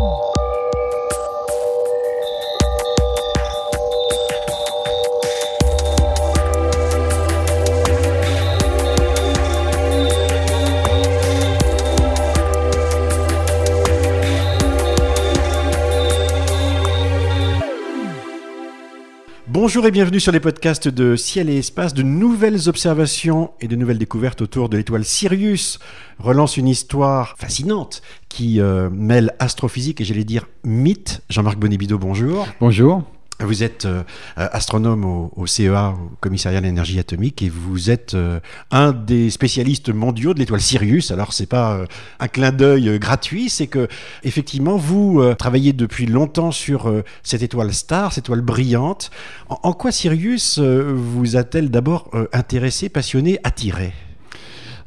Oh. Bonjour et bienvenue sur les podcasts de Ciel et Espace. De nouvelles observations et de nouvelles découvertes autour de l'étoile Sirius relance une histoire fascinante qui euh, mêle astrophysique et j'allais dire mythe. Jean-Marc Bonibido, bonjour. Bonjour. Vous êtes euh, astronome au, CEA, au Commissariat de l'énergie atomique, et vous êtes euh, un des spécialistes mondiaux de l'étoile Sirius. Alors c'est pas euh, un clin d'œil gratuit, c'est que effectivement vous travaillez depuis longtemps sur cette étoile star, cette étoile brillante. En quoi Sirius vous a-t-elle d'abord intéressé, passionné, attiré?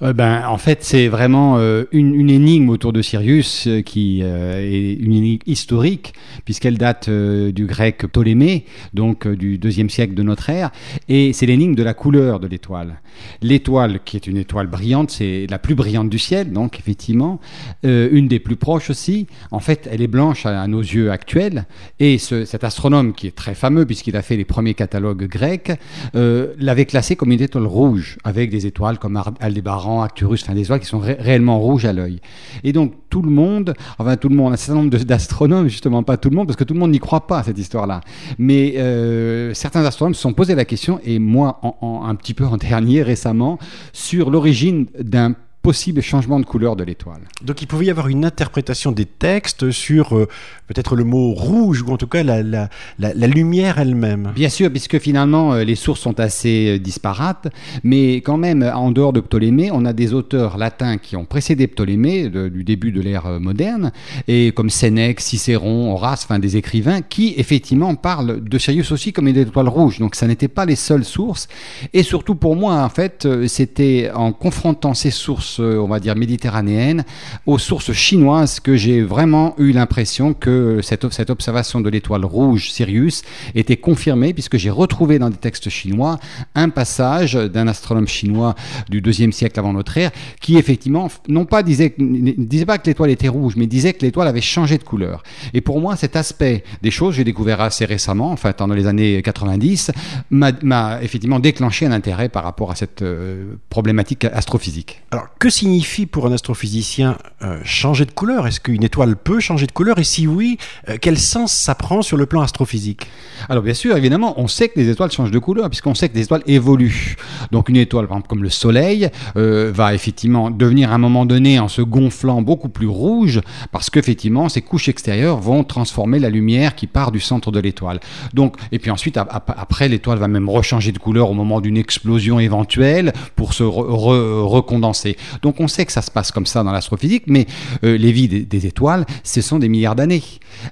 Euh, ben, En fait, c'est vraiment euh, une, énigme autour de Sirius euh, qui est une énigme historique, puisqu'elle date du grec Ptolémée, donc du deuxième siècle de notre ère, et c'est l'énigme de la couleur de l'étoile. L'étoile, qui est une étoile brillante, c'est la plus brillante du ciel, donc effectivement, une des plus proches aussi. En fait, elle est blanche à, nos yeux actuels, et ce, cet astronome, qui est très fameux, puisqu'il a fait les premiers catalogues grecs, l'avait classée comme une étoile rouge, avec des étoiles comme Aldébaran, Arcturus, enfin des étoiles qui sont réellement rouges à l'œil. Et donc tout le monde, enfin tout le monde, un certain nombre d'astronomes, justement pas tout le monde, parce que tout le monde n'y croit pas à cette histoire-là. Mais euh, certains astronomes se sont posé la question, et moi un petit peu en dernier récemment, sur l'origine d'un possible changement de couleur de l'étoile. Donc il pouvait y avoir une interprétation des textes sur euh, peut-être le mot rouge ou en tout cas la, la, la, lumière elle-même. Bien sûr, puisque finalement euh, les sources sont assez euh, disparates, mais quand même en dehors de Ptolémée, on a des auteurs latins qui ont précédé Ptolémée du début de l'ère moderne, et comme Sénèque, Cicéron, Horace, enfin des écrivains qui effectivement parlent de Sirius aussi comme une étoile rouge. Donc ça n'était pas les seules sources, et surtout pour moi en fait, c'était en confrontant ces sources on va dire, méditerranéenne aux sources chinoises que j'ai vraiment eu l'impression que cette, cette observation de l'étoile rouge Sirius était confirmée puisque j'ai retrouvé dans des textes chinois un passage d'un astronome chinois du deuxième siècle avant notre ère qui effectivement non pas disait, disait pas que l'étoile était rouge mais disait que l'étoile avait changé de couleur. Et pour moi cet aspect des choses, j'ai découvert assez récemment, en fait dans les années 90, m'a effectivement déclenché un intérêt par rapport à cette euh, problématique astrophysique. Alors que signifie pour un astrophysicien euh, changer de couleur? Est-ce qu'une étoile peut changer de couleur? Et si oui, euh, quel sens ça prend sur le plan astrophysique? Alors bien sûr, évidemment, on sait que les étoiles changent de couleur puisqu'on sait que les étoiles évoluent. Donc une étoile, par exemple, comme le Soleil, euh, va effectivement devenir à un moment donné en se gonflant beaucoup plus rouge parce qu'effectivement, ses couches extérieures vont transformer la lumière qui part du centre de l'étoile. Donc, et puis ensuite, après, l'étoile va même rechanger de couleur au moment d'une explosion éventuelle pour se recondenser. Donc on sait que ça se passe comme ça dans l'astrophysique, mais euh, les vies des, étoiles, ce sont des milliards d'années.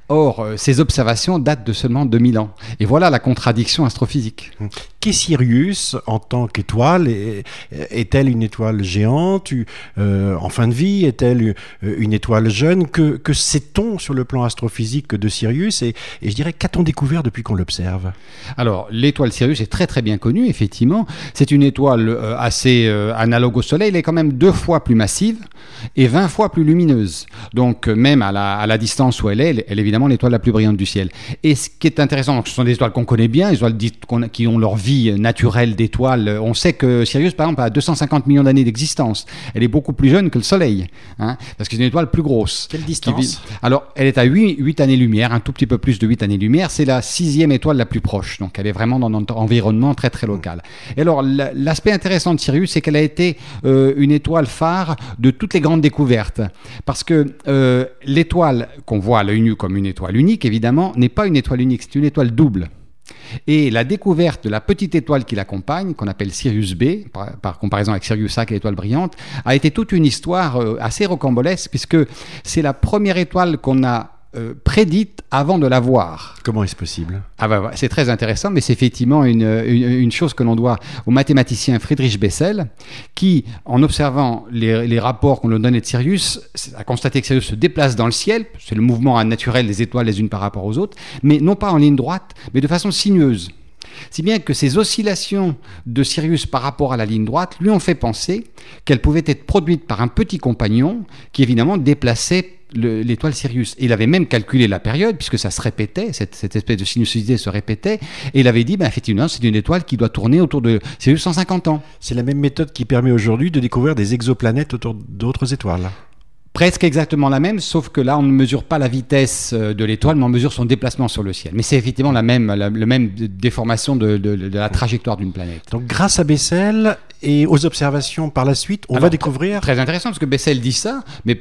Or, euh, ces observations datent de seulement 2000 ans. Et voilà la contradiction astrophysique. Qu'est Sirius en tant qu'étoile Est-elle une étoile géante euh, en fin de vie Est-elle une étoile jeune? Que, que sait-on sur le plan astrophysique de Sirius? Et, et je dirais, qu'a-t-on découvert depuis qu'on l'observe? Alors, l'étoile Sirius est très très bien connue, effectivement. C'est une étoile assez analogue au Soleil. Elle est quand même deux fois plus massive et 20 fois plus lumineuse. Donc euh, même à la, à la distance où elle est, elle, est évidemment l'étoile la plus brillante du ciel. Et ce qui est intéressant, donc, ce sont des étoiles qu'on connaît bien, des étoiles qui ont leur vie naturelle d'étoiles. On sait que Sirius, par exemple, a 250 millions d'années d'existence. Elle est beaucoup plus jeune que le Soleil, hein, parce que c'est une étoile plus grosse. Quelle distance Alors, elle est à 8, 8 années-lumière, un tout petit peu plus de 8 années-lumière. C'est la sixième étoile la plus proche. Donc, elle est vraiment dans notre environnement très très local. Et alors, l'aspect intéressant de Sirius, c'est qu'elle a été euh, une étoile phare de toutes les grandes découvertes. Parce que euh, l'étoile qu'on voit à l'œil nu comme une étoile unique, évidemment, n'est pas une étoile unique, c'est une étoile double. Et la découverte de la petite étoile qui l'accompagne, qu'on appelle Sirius B, par, comparaison avec Sirius A, qui est l'étoile brillante, a été toute une histoire euh, assez rocambolesque, puisque c'est la première étoile qu'on a euh, prédite avant de la voir. Comment est-ce possible? Ah bah, C'est très intéressant, mais c'est effectivement une, une, chose que l'on doit au mathématicien Friedrich Bessel, qui, en observant les, les rapports qu'on lui donnait de Sirius, a constaté que Sirius se déplace dans le ciel, c'est le mouvement naturel des étoiles les unes par rapport aux autres, mais non pas en ligne droite, mais de façon sinueuse. Si bien que ces oscillations de Sirius par rapport à la ligne droite lui ont fait penser qu'elles pouvaient être produites par un petit compagnon qui évidemment déplaçait l'étoile Sirius. il avait même calculé la période, puisque ça se répétait, cette, espèce de sinuosité se répétait, et il avait dit, ben, effectivement, c'est une étoile qui doit tourner autour de Sirius 150 ans. C'est la même méthode qui permet aujourd'hui de découvrir des exoplanètes autour d'autres étoiles. Presque exactement la même, sauf que là, on ne mesure pas la vitesse euh, de l'étoile, mais on mesure son déplacement sur le ciel. Mais c'est effectivement la même, la, même déformation de, la trajectoire d'une planète. Donc, grâce à Bessel et aux observations par la suite, on va découvrir. Très intéressant, parce que Bessel dit ça, mais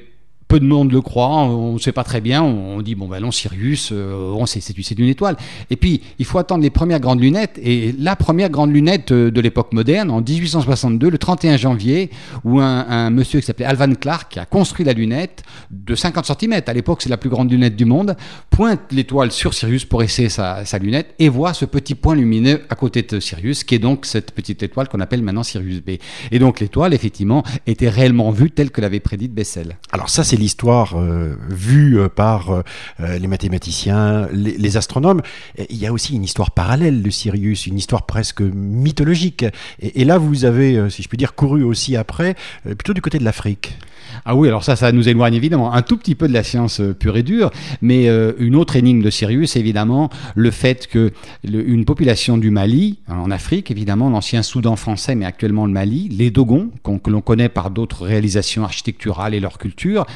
peu de monde le croit, on ne sait pas très bien, on dit bon ben non Sirius, euh, c'est une étoile. Et puis il faut attendre les premières grandes lunettes, et la première grande lunette euh, de l'époque moderne, en 1862, le 31 janvier, où un, monsieur qui s'appelait Alvan Clark, qui a construit la lunette de 50 cm, à l'époque c'est la plus grande lunette du monde, pointe l'étoile sur Sirius pour essayer sa, sa, lunette, et voit ce petit point lumineux à côté de Sirius, qui est donc cette petite étoile qu'on appelle maintenant Sirius B. Et donc l'étoile, effectivement, était réellement vue telle que l'avait prédite Bessel. Alors ça c'est l'histoire euh, vue euh, par euh, les mathématiciens, les, astronomes. Il y a aussi une histoire parallèle de Sirius, une histoire presque mythologique. Et, là, vous avez, si je puis dire, couru aussi après, plutôt du côté de l'Afrique. Ah oui, alors ça, ça nous éloigne évidemment un tout petit peu de la science pure et dure, mais une autre énigme de Sirius, évidemment, le fait que une population du Mali, en Afrique, évidemment, l'ancien Soudan français, mais actuellement le Mali, les Dogons, que l'on connaît par d'autres réalisations architecturales et leur culture,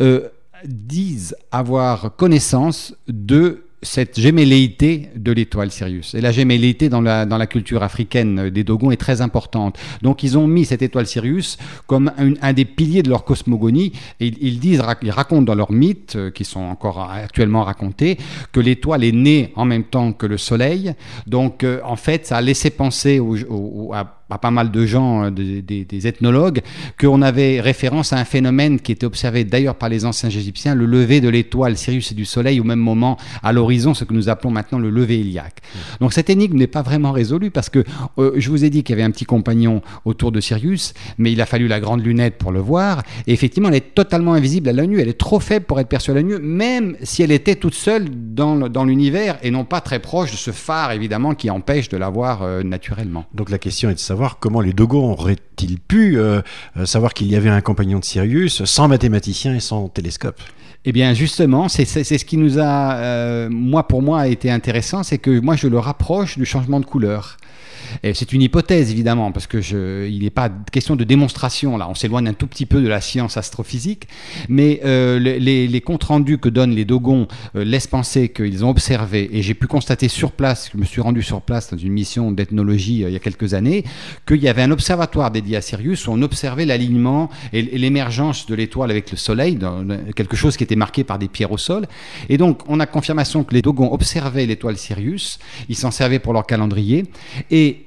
euh, disent avoir connaissance de cette gémelléité de l'étoile Sirius. Et la gémelléité dans la, dans la culture africaine des Dogons est très importante. Donc ils ont mis cette étoile Sirius comme un, des piliers de leur cosmogonie. Et ils, disent, ils racontent dans leurs mythes, euh, qui sont encore actuellement racontés, que l'étoile est née en même temps que le Soleil. Donc euh, en fait, ça a laissé penser à pas mal de gens, euh, des, ethnologues, qu'on avait référence à un phénomène qui était observé d'ailleurs par les anciens égyptiens, le lever de l'étoile Sirius et du Soleil au même moment à l'horizon, ce que nous appelons maintenant le lever iliaque. Donc cette énigme n'est pas vraiment résolue parce que euh, je vous ai dit qu'il y avait un petit compagnon autour de Sirius, mais il a fallu la grande lunette pour le voir. Et effectivement, elle est totalement invisible à l'œil nu. Elle est trop faible pour être perçue à l'œil nu, même si elle était toute seule dans, dans l'univers et non pas très proche de ce phare évidemment qui empêche de la voir euh, naturellement. Donc la question est de savoir comment les Dogons auraient-ils pu euh, euh, savoir qu'il y avait un compagnon de Sirius sans mathématicien et sans télescope eh bien, justement, c'est ce qui nous a, euh, moi pour moi, a été intéressant, c'est que moi je le rapproche du changement de couleur. C'est une hypothèse, évidemment, parce que il n'est pas question de démonstration, là. On s'éloigne un tout petit peu de la science astrophysique, mais euh, les, comptes rendus que donnent les Dogons euh, laissent penser qu'ils ont observé, et j'ai pu constater sur place, je me suis rendu sur place dans une mission d'ethnologie euh, il y a quelques années, qu'il y avait un observatoire dédié à Sirius où on observait l'alignement et, l'émergence de l'étoile avec le Soleil, dans, quelque chose qui était marqué par des pierres au sol. Et donc, on a confirmation que les Dogons observaient l'étoile Sirius, ils s'en servaient pour leur calendrier, et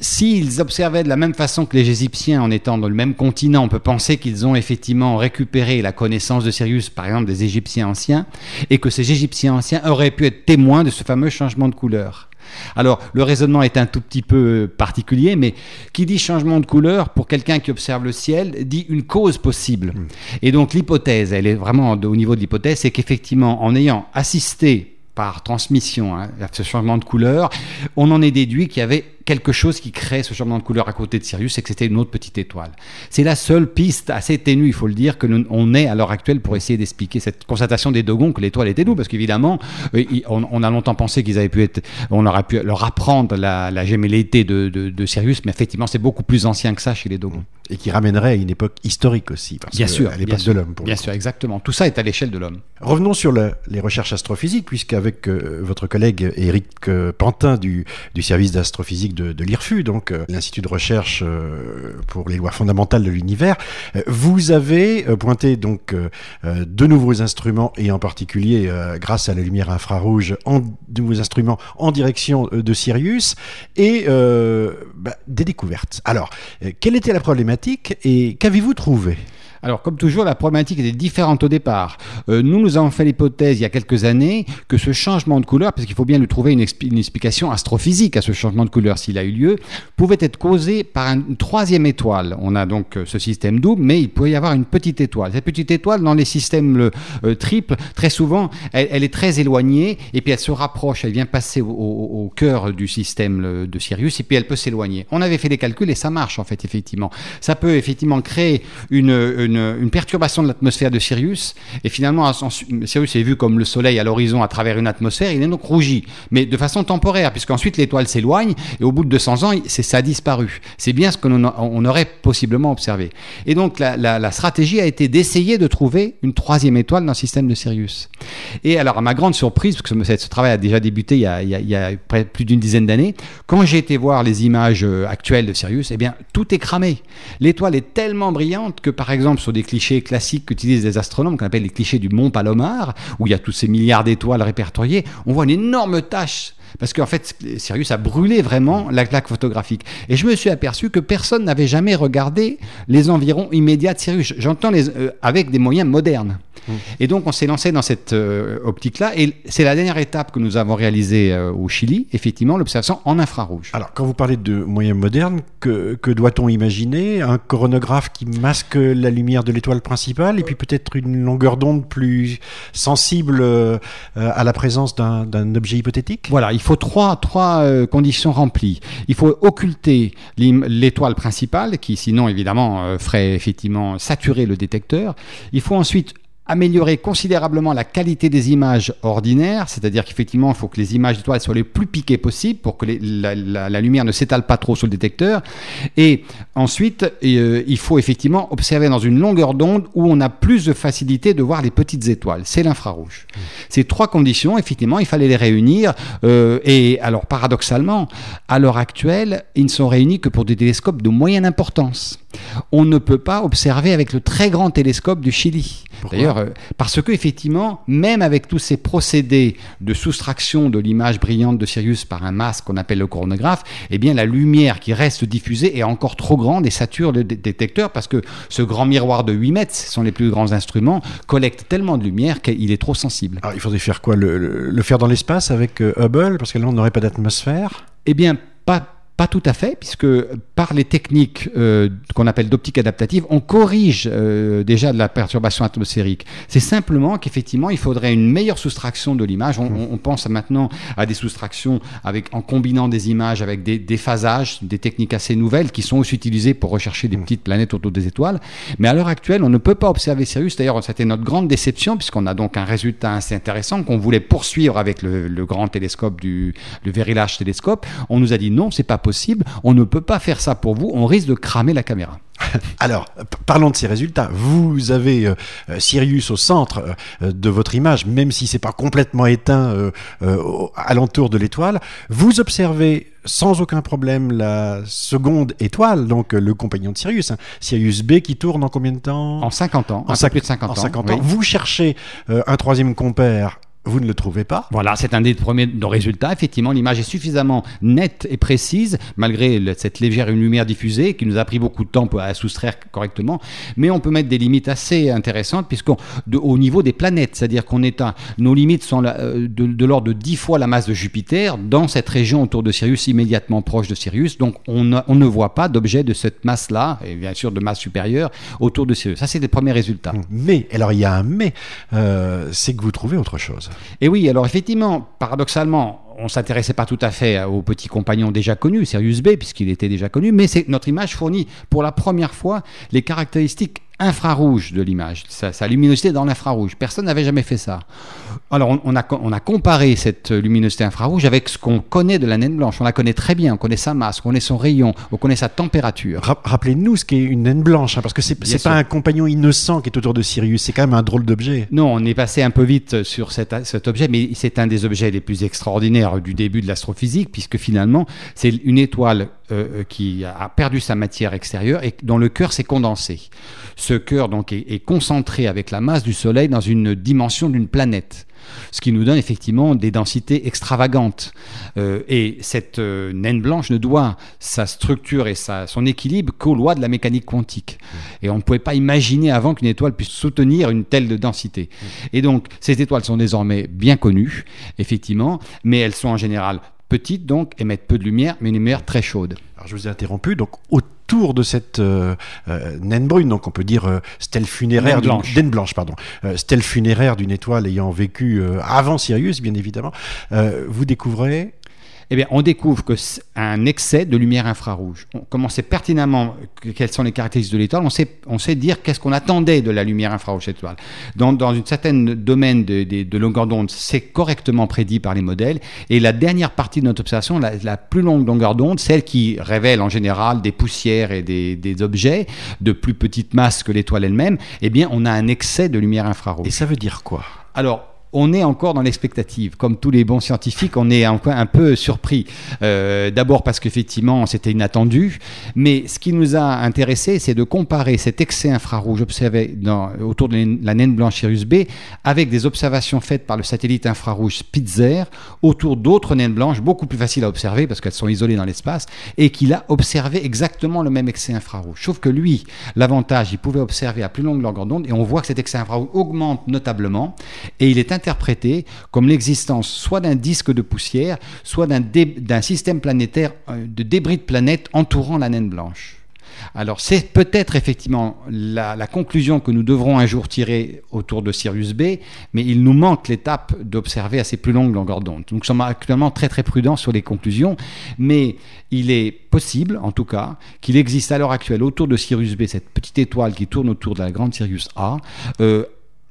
S'ils observaient de la même façon que les Égyptiens en étant dans le même continent, on peut penser qu'ils ont effectivement récupéré la connaissance de Sirius, par exemple des Égyptiens anciens, et que ces Égyptiens anciens auraient pu être témoins de ce fameux changement de couleur. Alors, le raisonnement est un tout petit peu particulier, mais qui dit changement de couleur, pour quelqu'un qui observe le ciel, dit une cause possible. Et donc, l'hypothèse, elle est vraiment au niveau de l'hypothèse, c'est qu'effectivement, en ayant assisté par transmission, hein, ce changement de couleur, on en est déduit qu'il y avait quelque chose qui crée ce changement de couleur à côté de Sirius, c'est que c'était une autre petite étoile. C'est la seule piste assez ténue, il faut le dire, que nous, on est à l'heure actuelle pour essayer d'expliquer cette constatation des Dogons que l'étoile était nous, parce qu'évidemment, euh, on, a longtemps pensé qu'ils avaient pu être, on aurait pu leur apprendre la, la gémellété de, de, Sirius, mais effectivement, c'est beaucoup plus ancien que ça chez les Dogons. Et qui ramènerait à une époque historique aussi, parce bien sûr, à l'époque de l'homme. Bien sûr, exactement. Tout ça est à l'échelle de l'homme. Revenons sur les recherches astrophysiques, puisqu'avec euh, votre collègue Éric euh, Pantin du, du service d'astrophysique de, l'IRFU, donc euh, l'Institut de recherche euh, pour les lois fondamentales de l'univers. Euh, vous avez pointé donc de nouveaux instruments et en particulier grâce à la lumière infrarouge, en, de nouveaux instruments en direction de Sirius et bah, des découvertes. Alors, quelle était la problématique et qu'avez-vous trouvé? Alors, comme toujours, la problématique était différente au départ. Euh, nous, nous avons fait l'hypothèse il y a quelques années que ce changement de couleur, parce qu'il faut bien lui trouver une, explication astrophysique à ce changement de couleur s'il a eu lieu, pouvait être causé par une troisième étoile. On a donc euh, ce système double, mais il peut y avoir une petite étoile. Cette petite étoile, dans les systèmes euh, triples, très souvent, elle, est très éloignée, et puis elle se rapproche, elle vient passer au, cœur du système de Sirius, et puis elle peut s'éloigner. On avait fait des calculs et ça marche, en fait, effectivement. Ça peut effectivement créer une, perturbation de l'atmosphère de Sirius, et finalement, Sirius est vu comme le Soleil à l'horizon à travers une atmosphère, il est donc rougi, mais de façon temporaire, puisqu'ensuite l'étoile s'éloigne, et au bout de 200 ans, ça a disparu. C'est bien ce on aurait possiblement observé. Et donc la, stratégie a été d'essayer de trouver une troisième étoile dans le système de Sirius. Et alors, à ma grande surprise, parce que ce, travail a déjà débuté il y a, il y a plus d'une dizaine d'années, quand j'ai été voir les images euh, actuelles de Sirius, eh bien, tout est cramé. L'étoile est tellement brillante que, par exemple, sur des clichés classiques qu'utilisent les astronomes, qu'on appelle les clichés du Mont Palomar, où il y a tous ces milliards d'étoiles répertoriées, on voit une énorme tache parce qu'en fait, Sirius a brûlé vraiment la plaque photographique. Et je me suis aperçu que personne n'avait jamais regardé les environs immédiats de Sirius. J'entends les, euh, avec des moyens modernes. Mmh. Et donc, on s'est lancé dans cette euh, optique-là. Et c'est la dernière étape que nous avons réalisée euh, au Chili, effectivement, l'observation en infrarouge. Alors, quand vous parlez de moyens modernes, que, que doit-on imaginer? Un coronographe qui masque la lumière de l'étoile principale et puis peut-être une longueur d'onde plus sensible à la présence d'un objet hypothétique? Voilà, il faut trois, trois euh, conditions remplies. Il faut occulter l'étoile principale, qui sinon évidemment euh, ferait effectivement saturer le détecteur. Il faut ensuite améliorer considérablement la qualité des images ordinaires, c'est-à-dire qu'effectivement, il faut que les images d'étoiles soient les plus piquées possibles pour que la, lumière ne s'étale pas trop sur le détecteur. Et ensuite, euh, il faut effectivement observer dans une longueur d'onde où on a plus de facilité de voir les petites étoiles. C'est l'infrarouge. Ces trois conditions, effectivement, il fallait les réunir. Euh, et alors, paradoxalement, à l'heure actuelle, ils ne sont réunis que pour des télescopes de moyenne importance. On ne peut pas observer avec le très grand télescope du Chili. D'ailleurs, euh, parce que effectivement, même avec tous ces procédés de soustraction de l'image brillante de Sirius par un masque qu'on appelle le coronographe, eh bien la lumière qui reste diffusée est encore trop grande et sature le détecteur parce que ce grand miroir de 8 mètres, ce sont les plus grands instruments, collecte tellement de lumière qu'il est trop sensible. Alors il faudrait faire quoi? Le, faire dans l'espace avec euh, Hubble? Parce que là on n'aurait pas d'atmosphère? Eh bien, pas pas tout à fait, puisque par les techniques euh, qu'on appelle d'optique adaptative, on corrige euh, déjà de la perturbation atmosphérique. C'est simplement qu'effectivement, il faudrait une meilleure soustraction de l'image. On, on, pense maintenant à des soustractions avec, en combinant des images avec des, des phasages, des techniques assez nouvelles qui sont aussi utilisées pour rechercher des petites planètes autour des étoiles. Mais à l'heure actuelle, on ne peut pas observer Sirius. D'ailleurs, c'était notre grande déception, puisqu'on a donc un résultat assez intéressant qu'on voulait poursuivre avec le, le, grand télescope du le Very Large Télescope. On nous a dit non, c'est pas possible, on ne peut pas faire ça pour vous, on risque de cramer la caméra. Alors, parlons de ces résultats. Vous avez euh, euh, Sirius au centre euh, de votre image, même si c'est pas complètement éteint alentour de l'étoile. Vous observez sans aucun problème la seconde étoile, donc le compagnon de Sirius, hein. Sirius B qui tourne en combien de temps? En 50 ans, en plus de 50 en 50 ans. Vous cherchez un troisième compère vous ne le trouvez pas Voilà, c'est un des premiers résultats. Effectivement, l'image est suffisamment nette et précise, malgré cette légère lumière diffusée, qui nous a pris beaucoup de temps la soustraire correctement. Mais on peut mettre des limites assez intéressantes, puisqu'au niveau des planètes, c'est-à-dire qu'on est à, nos limites sont euh, de, l'ordre de 10 fois la masse de Jupiter, dans cette région autour de Sirius, immédiatement proche de Sirius. Donc on, ne voit pas d'objet de cette masse-là, et bien sûr de masse supérieure, autour de Sirius. Ça, c'est les premiers résultats. Mais, alors il y a un mais, euh, c'est que vous trouvez autre chose. Et oui, alors effectivement, paradoxalement, on s'intéressait pas tout à fait au petit compagnon déjà connu, Sirius B, puisqu'il était déjà connu, mais notre image fournit pour la première fois les caractéristiques infrarouge de l'image, sa, luminosité dans l'infrarouge. Personne n'avait jamais fait ça. Alors on, a, on, a, comparé cette luminosité infrarouge avec ce qu'on connaît de la naine blanche. On la connaît très bien, on connaît sa masse, on connaît son rayon, on connaît sa température. Rappelez-nous ce qu'est une naine blanche, hein, parce que c'est n'est pas un compagnon innocent qui est autour de Sirius, c'est quand même un drôle d'objet. Non, on est passé un peu vite sur cet, cet objet, mais c'est un des objets les plus extraordinaires du début de l'astrophysique, puisque finalement c'est une étoile qui a perdu sa matière extérieure et dont le cœur s'est condensé. Ce cœur donc est concentré avec la masse du Soleil dans une dimension d'une planète ce qui nous donne effectivement des densités extravagantes. Euh, et cette euh, naine blanche ne doit sa structure et son équilibre qu'aux lois de la mécanique quantique. Et on ne pouvait pas imaginer avant qu'une étoile puisse soutenir une telle densité. Et donc, ces étoiles sont désormais bien connues, effectivement, mais elles sont en général petites, donc émettent peu de lumière, mais une lumière très chaude. Alors, je vous ai interrompu, donc autour de cette euh, euh, naine brune, donc on peut dire euh, stèle funéraire naine blanche, blanche pardon, stèle funéraire d'une étoile ayant vécu avant Sirius, bien évidemment, vous découvrez eh bien, on découvre que un excès de lumière infrarouge. Comme on sait pertinemment quelles sont les caractéristiques de l'étoile, on sait, on sait dire qu'est-ce qu'on attendait de la lumière infrarouge étoile. Dans, dans une certaine domaine de, de, de longueur d'onde, c'est correctement prédit par les modèles. Et la dernière partie de notre observation, la, la plus longue longueur d'onde, celle qui révèle en général des poussières et des, des objets de plus petite masse que l'étoile elle-même, eh bien, on a un excès de lumière infrarouge. Et ça veut dire quoi? Alors, on est encore dans l'expectative. Comme tous les bons scientifiques, on est un, un peu surpris. Euh, d'abord parce qu'effectivement, c'était inattendu. Mais ce qui nous a intéressé, c'est de comparer cet excès infrarouge observé autour de la naine blanche Sirius B avec des observations faites par le satellite infrarouge Spitzer autour d'autres naines blanches beaucoup plus faciles à observer parce qu'elles sont isolées dans l'espace et qu'il a observé exactement le même excès infrarouge. Sauf que lui, l'avantage, il pouvait observer à plus longue longueur d'onde et on voit que cet excès infrarouge augmente notablement et il est comme l'existence soit d'un disque de poussière, soit d'un système planétaire euh, de débris de planètes entourant la naine blanche. Alors c'est peut-être effectivement la, conclusion que nous devrons un jour tirer autour de Sirius B, mais il nous manque l'étape d'observer à ces plus longues longueurs d'onde. Nous sommes actuellement très très prudents sur les conclusions, mais il est possible en tout cas qu'il existe à l'heure actuelle autour de Sirius B, cette petite étoile qui tourne autour de la grande Sirius A, euh,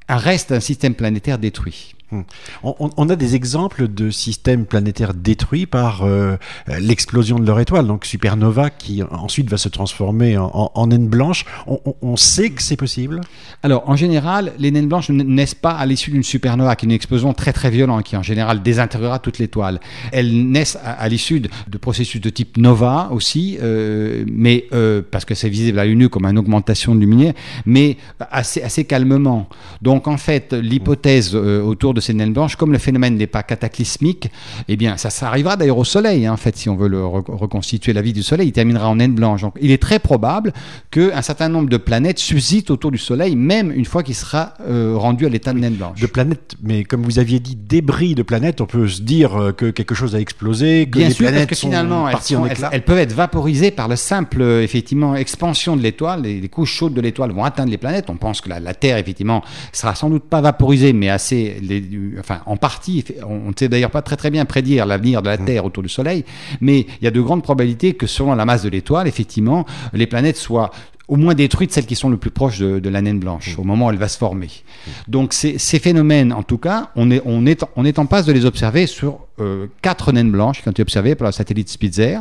reste un système planétaire détruit. Hmm. On, a des exemples de systèmes planétaires détruits par euh, l'explosion de leur étoile, donc supernova, qui ensuite va se transformer en, naine blanche. On, sait que c'est possible? Alors, en général, les naines blanches ne naissent pas à l'issue d'une supernova, qui est une explosion très très violente, qui en général désintégrera toute l'étoile. Elles naissent à, l'issue de, processus de type nova aussi, euh, mais euh, parce que c'est visible à l'œil comme une augmentation de lumière, mais assez, assez calmement. Donc, en fait, l'hypothèse autour de ces naines blanches, comme le phénomène n'est pas cataclysmique, eh bien, ça, ça arrivera d'ailleurs au Soleil, hein, en fait, si on veut le reconstituer la vie du Soleil, il terminera en naine blanche. Donc, il est très probable qu'un certain nombre de planètes subsistent autour du Soleil, même une fois qu'il sera euh, rendu à l'état de naine blanche. De planètes, mais comme vous aviez dit, débris de planètes, on peut se dire euh, que quelque chose a explosé, que Bien les sûr, planètes parce que finalement, elles, sont, elles, elles, peuvent être vaporisées par le simple, euh, effectivement, expansion de l'étoile. Les, les, couches chaudes de l'étoile vont atteindre les planètes. On pense que la, la Terre, effectivement, sera sans doute pas vaporisée, mais assez, les, enfin, en partie, on ne sait d'ailleurs pas très très bien prédire l'avenir de la mm. Terre autour du Soleil, mais il y a de grandes probabilités que selon la masse de l'étoile, effectivement, les planètes soient au moins détruites celles qui sont le plus proches de, la naine blanche, mm. au moment où elle va se former. Mm. Donc ces, phénomènes, en tout cas, on est, on, est, on est en passe de les observer sur euh, quatre naines blanches qui ont été observées par le satellite Spitzer.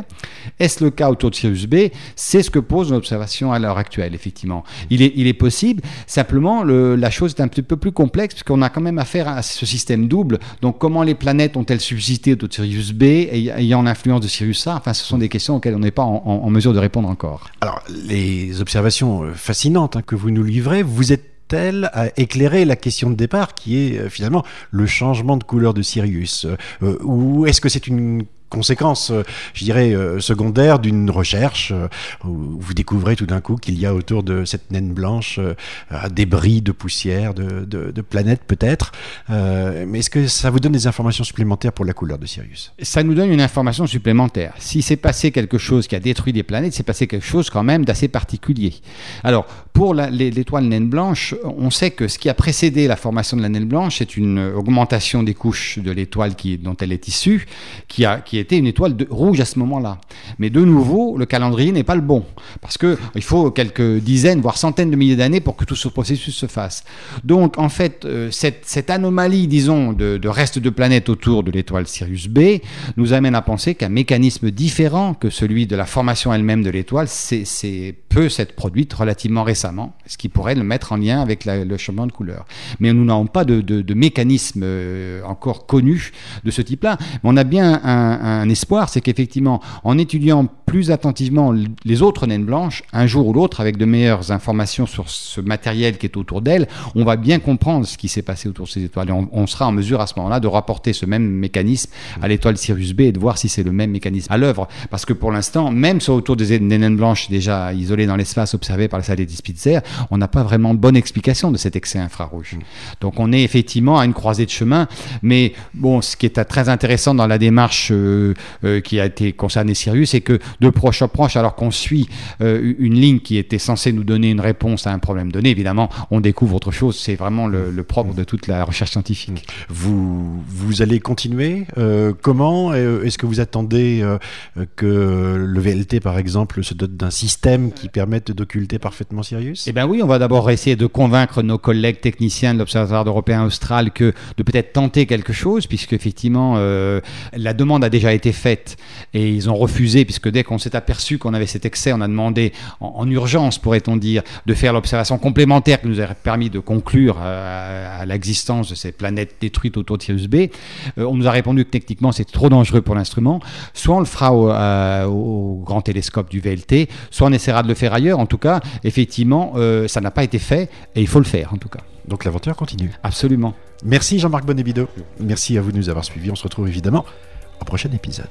Est-ce le cas autour de Sirius B? C'est ce que pose l'observation à l'heure actuelle, effectivement. Il est, possible, simplement le, la chose est un petit peu plus complexe puisqu'on a quand même affaire à ce système double. Donc comment les planètes ont-elles subsisté autour de Sirius B? Ayant l'influence de Sirius A? Enfin, ce sont des questions auxquelles on n'est pas en, en, mesure de répondre encore. Alors, les observations euh, fascinantes hein, que vous nous livrez, vous êtes elle à éclairer la question de départ qui est euh, finalement le changement de couleur de Sirius. Euh, Ou est-ce que c'est une conséquence, euh, je dirais, euh, secondaire d'une recherche euh, où vous découvrez tout d'un coup qu'il y a autour de cette naine blanche débris de poussière, de, planètes peut-être. mais est-ce que ça vous donne des informations supplémentaires pour la couleur de Sirius? Ça nous donne une information supplémentaire. Si c'est passé quelque chose qui a détruit des planètes, c'est passé quelque chose quand même d'assez particulier. Alors, pour l'étoile naine blanche, on sait que ce qui a précédé la formation de la naine blanche, c'est une augmentation des couches de l'étoile dont elle est issue, qui est était une étoile rouge à ce moment-là. Mais de nouveau, le calendrier n'est pas le bon, parce que il faut quelques dizaines, voire centaines de milliers d'années pour que tout ce processus se fasse. Donc, en fait, euh, cette, anomalie, disons, de, de, reste de planètes autour de l'étoile Sirius B nous amène à penser qu'un mécanisme différent que celui de la formation elle-même de l'étoile peut s'être produite relativement récemment, ce qui pourrait le mettre en lien avec le changement de couleur. Mais nous n'avons pas de, de, de mécanisme euh, encore connu de ce type-là. Mais on a bien un, un, espoir, c'est qu'effectivement, en étudiant plus attentivement les autres naines blanches, un jour ou l'autre, avec de meilleures informations sur ce matériel qui est autour d'elles, on va bien comprendre ce qui s'est passé autour de ces étoiles. Et on, sera en mesure à ce moment-là de rapporter ce même mécanisme à l'étoile Sirius B et de voir si c'est le même mécanisme à l'œuvre. Parce que pour l'instant, même sur autour des, naines blanches déjà isolées dans l'espace observées par le satellite Spitzer, on n'a pas vraiment bonne explication de cet excès infrarouge. Donc on est effectivement à une croisée de chemin, mais bon, ce qui est très intéressant dans la démarche euh, euh, qui a été concernée Sirius, c'est que de proche en proche, alors qu'on suit euh, une ligne qui était censée nous donner une réponse à un problème donné, évidemment, on découvre autre chose. C'est vraiment le, propre de toute la recherche scientifique. Vous, vous allez continuer Comment Est-ce que vous attendez que le VLT, par exemple, se dote d'un système qui permette d'occulter parfaitement Sirius? Eh bien oui, on va d'abord essayer de convaincre nos collègues techniciens de l'Observatoire européen austral que de peut-être tenter quelque chose, puisque effectivement euh, la demande a déjà été faite et ils ont refusé, puisque dès qu'on s'est aperçu qu'on avait cet excès, on a demandé en, urgence, pourrait-on dire, de faire l'observation complémentaire qui nous aurait permis de conclure euh, à, l'existence de ces planètes détruites autour de Sirius B. Euh, on nous a répondu que techniquement c'était trop dangereux pour l'instrument. Soit on le fera au, au, grand télescope du VLT, soit on essaiera de le faire ailleurs. En tout cas, effectivement, ça n'a pas été fait et il faut le faire en tout cas. Donc l'aventure continue. Absolument. Merci Jean-Marc Bonnebido. Merci à vous de nous avoir suivis. On se retrouve évidemment au prochain épisode.